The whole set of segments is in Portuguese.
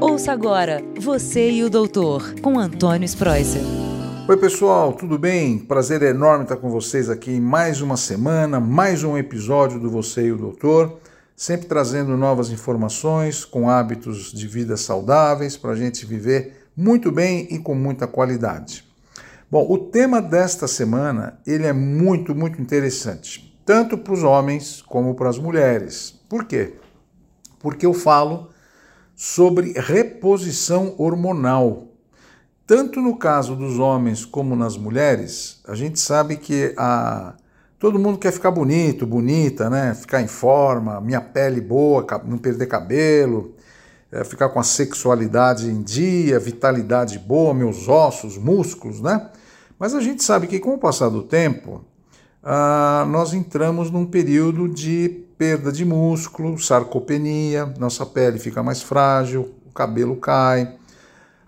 Ouça agora Você e o Doutor, com Antônio Spreuser. Oi, pessoal, tudo bem? Prazer enorme estar com vocês aqui em mais uma semana, mais um episódio do Você e o Doutor, sempre trazendo novas informações com hábitos de vida saudáveis para a gente viver muito bem e com muita qualidade. Bom, o tema desta semana ele é muito, muito interessante, tanto para os homens como para as mulheres. Por quê? Porque eu falo sobre reposição hormonal. Tanto no caso dos homens como nas mulheres, a gente sabe que a, todo mundo quer ficar bonito, bonita, né? Ficar em forma, minha pele boa, não perder cabelo, é, ficar com a sexualidade em dia, vitalidade boa, meus ossos, músculos, né? Mas a gente sabe que com o passar do tempo, ah, nós entramos num período de perda de músculo, sarcopenia, nossa pele fica mais frágil, o cabelo cai,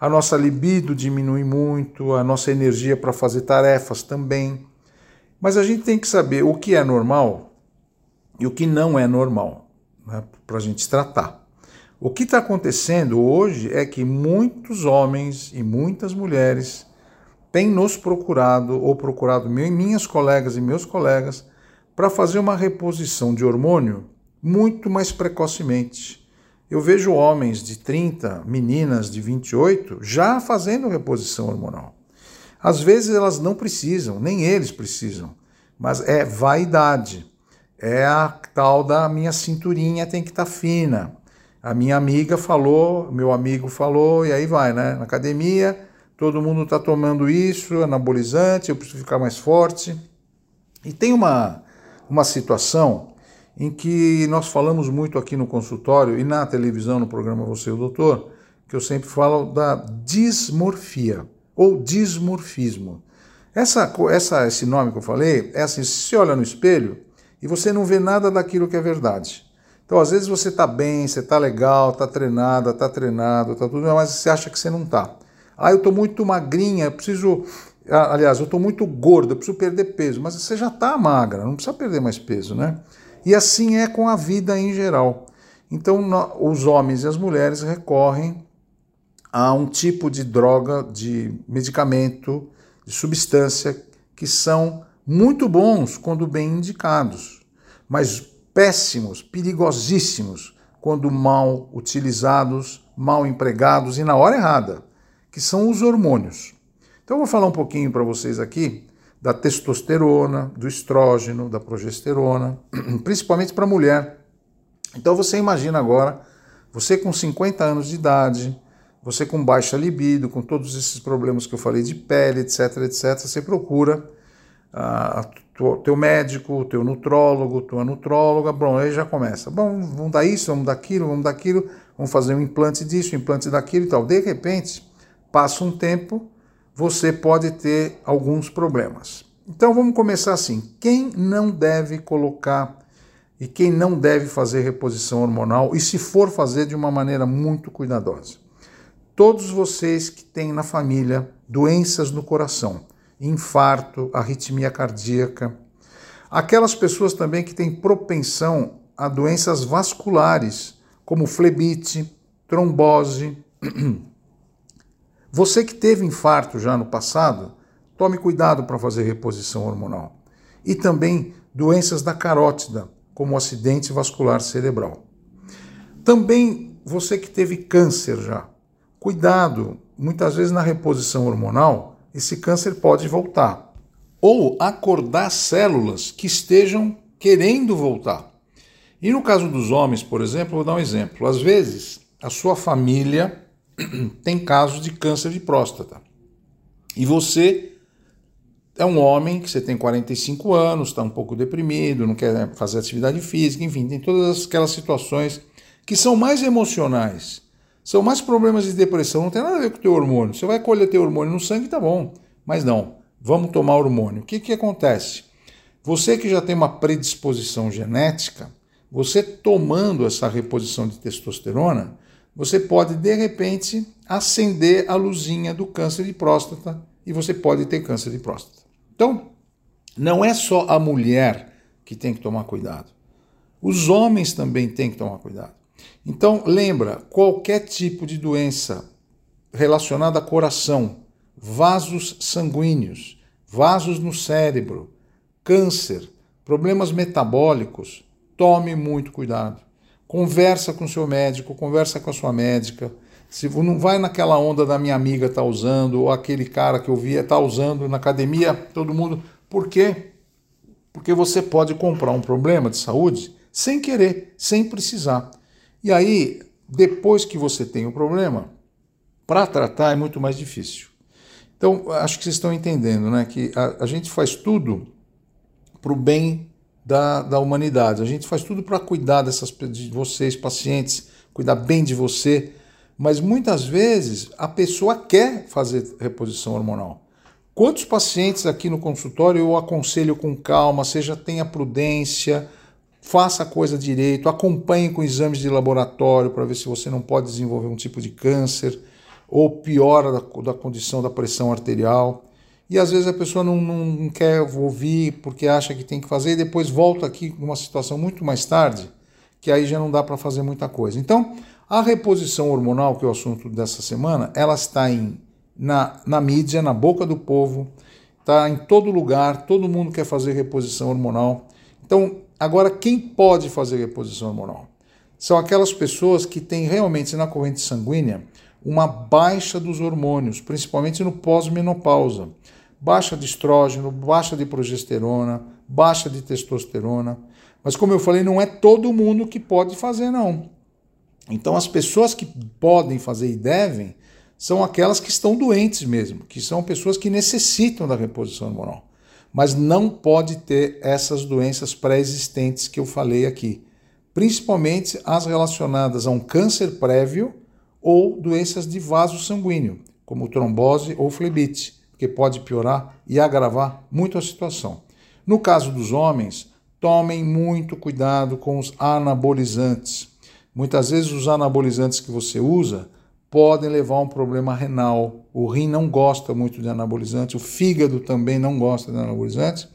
a nossa libido diminui muito, a nossa energia para fazer tarefas também. Mas a gente tem que saber o que é normal e o que não é normal, né, para a gente tratar. O que está acontecendo hoje é que muitos homens e muitas mulheres têm nos procurado ou procurado minhas colegas e meus colegas para fazer uma reposição de hormônio muito mais precocemente. Eu vejo homens de 30, meninas de 28 já fazendo reposição hormonal. Às vezes elas não precisam, nem eles precisam, mas é vaidade. É a tal da minha cinturinha tem que estar tá fina. A minha amiga falou, meu amigo falou, e aí vai, né? Na academia, todo mundo está tomando isso, anabolizante, eu preciso ficar mais forte. E tem uma, uma situação em que nós falamos muito aqui no consultório e na televisão, no programa Você e o Doutor, que eu sempre falo da dismorfia ou dismorfismo. Essa, essa, esse nome que eu falei é assim: você olha no espelho e você não vê nada daquilo que é verdade. Então, às vezes você está bem, você está legal, está treinada, está treinado, está tudo, mas você acha que você não está. Ah, eu estou muito magrinha, preciso Aliás, eu estou muito gordo, eu preciso perder peso, mas você já está magra, não precisa perder mais peso, né? E assim é com a vida em geral. Então, os homens e as mulheres recorrem a um tipo de droga, de medicamento, de substância que são muito bons quando bem indicados, mas péssimos, perigosíssimos quando mal utilizados, mal empregados e na hora errada, que são os hormônios. Então eu vou falar um pouquinho para vocês aqui da testosterona, do estrógeno, da progesterona, principalmente para mulher. Então você imagina agora, você com 50 anos de idade, você com baixa libido, com todos esses problemas que eu falei de pele, etc, etc, você procura ah, teu médico, teu nutrólogo, tua nutróloga, bom, aí já começa. Bom, vamos dar isso, vamos dar aquilo, vamos dar aquilo, vamos fazer um implante disso, um implante daquilo e tal. De repente, passa um tempo, você pode ter alguns problemas. Então vamos começar assim: quem não deve colocar e quem não deve fazer reposição hormonal, e se for fazer de uma maneira muito cuidadosa? Todos vocês que têm na família doenças no coração, infarto, arritmia cardíaca, aquelas pessoas também que têm propensão a doenças vasculares, como flebite, trombose, Você que teve infarto já no passado, tome cuidado para fazer reposição hormonal. E também doenças da carótida, como acidente vascular cerebral. Também você que teve câncer já, cuidado, muitas vezes na reposição hormonal, esse câncer pode voltar. Ou acordar células que estejam querendo voltar. E no caso dos homens, por exemplo, vou dar um exemplo. Às vezes, a sua família tem casos de câncer de próstata. E você é um homem que você tem 45 anos, está um pouco deprimido, não quer fazer atividade física, enfim, tem todas aquelas situações que são mais emocionais, são mais problemas de depressão, não tem nada a ver com o teu hormônio. Você vai colher teu hormônio no sangue, tá bom, mas não, vamos tomar hormônio. O que, que acontece? Você que já tem uma predisposição genética, você tomando essa reposição de testosterona, você pode de repente acender a luzinha do câncer de próstata e você pode ter câncer de próstata. Então, não é só a mulher que tem que tomar cuidado. Os homens também têm que tomar cuidado. Então, lembra, qualquer tipo de doença relacionada a coração, vasos sanguíneos, vasos no cérebro, câncer, problemas metabólicos, tome muito cuidado. Conversa com o seu médico, conversa com a sua médica. Se não vai naquela onda da minha amiga tá usando ou aquele cara que eu via tá usando na academia, todo mundo. Por quê? Porque você pode comprar um problema de saúde sem querer, sem precisar. E aí, depois que você tem o problema, para tratar é muito mais difícil. Então, acho que vocês estão entendendo, né? Que a, a gente faz tudo para o bem da, da humanidade. A gente faz tudo para cuidar dessas, de vocês, pacientes, cuidar bem de você. Mas muitas vezes a pessoa quer fazer reposição hormonal. Quantos pacientes aqui no consultório eu aconselho com calma, seja tenha prudência, faça a coisa direito, acompanhe com exames de laboratório para ver se você não pode desenvolver um tipo de câncer ou piora da, da condição da pressão arterial. E às vezes a pessoa não, não quer ouvir porque acha que tem que fazer e depois volta aqui numa situação muito mais tarde, que aí já não dá para fazer muita coisa. Então, a reposição hormonal, que é o assunto dessa semana, ela está em, na, na mídia, na boca do povo, está em todo lugar, todo mundo quer fazer reposição hormonal. Então, Agora, quem pode fazer reposição hormonal? São aquelas pessoas que têm realmente na corrente sanguínea uma baixa dos hormônios, principalmente no pós-menopausa. Baixa de estrógeno, baixa de progesterona, baixa de testosterona. Mas, como eu falei, não é todo mundo que pode fazer, não. Então, as pessoas que podem fazer e devem são aquelas que estão doentes mesmo, que são pessoas que necessitam da reposição hormonal mas não pode ter essas doenças pré-existentes que eu falei aqui, principalmente as relacionadas a um câncer prévio ou doenças de vaso sanguíneo, como trombose ou flebite, que pode piorar e agravar muito a situação. No caso dos homens, tomem muito cuidado com os anabolizantes. Muitas vezes os anabolizantes que você usa podem levar a um problema renal. O rim não gosta muito de anabolizantes, o fígado também não gosta de anabolizantes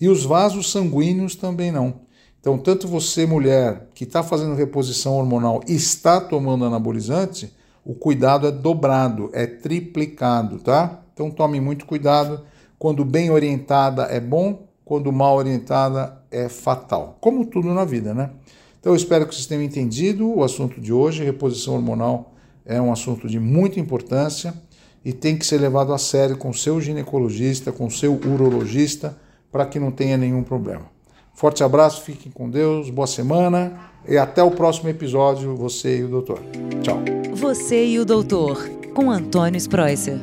e os vasos sanguíneos também não. Então, tanto você, mulher, que está fazendo reposição hormonal e está tomando anabolizante, o cuidado é dobrado, é triplicado, tá? Então, tome muito cuidado. Quando bem orientada é bom, quando mal orientada é fatal. Como tudo na vida, né? Então, eu espero que vocês tenham entendido o assunto de hoje, reposição hormonal é um assunto de muita importância e tem que ser levado a sério com seu ginecologista, com seu urologista, para que não tenha nenhum problema. Forte abraço, fiquem com Deus, boa semana e até o próximo episódio, você e o doutor. Tchau. Você e o doutor, com Antônio Spreuser.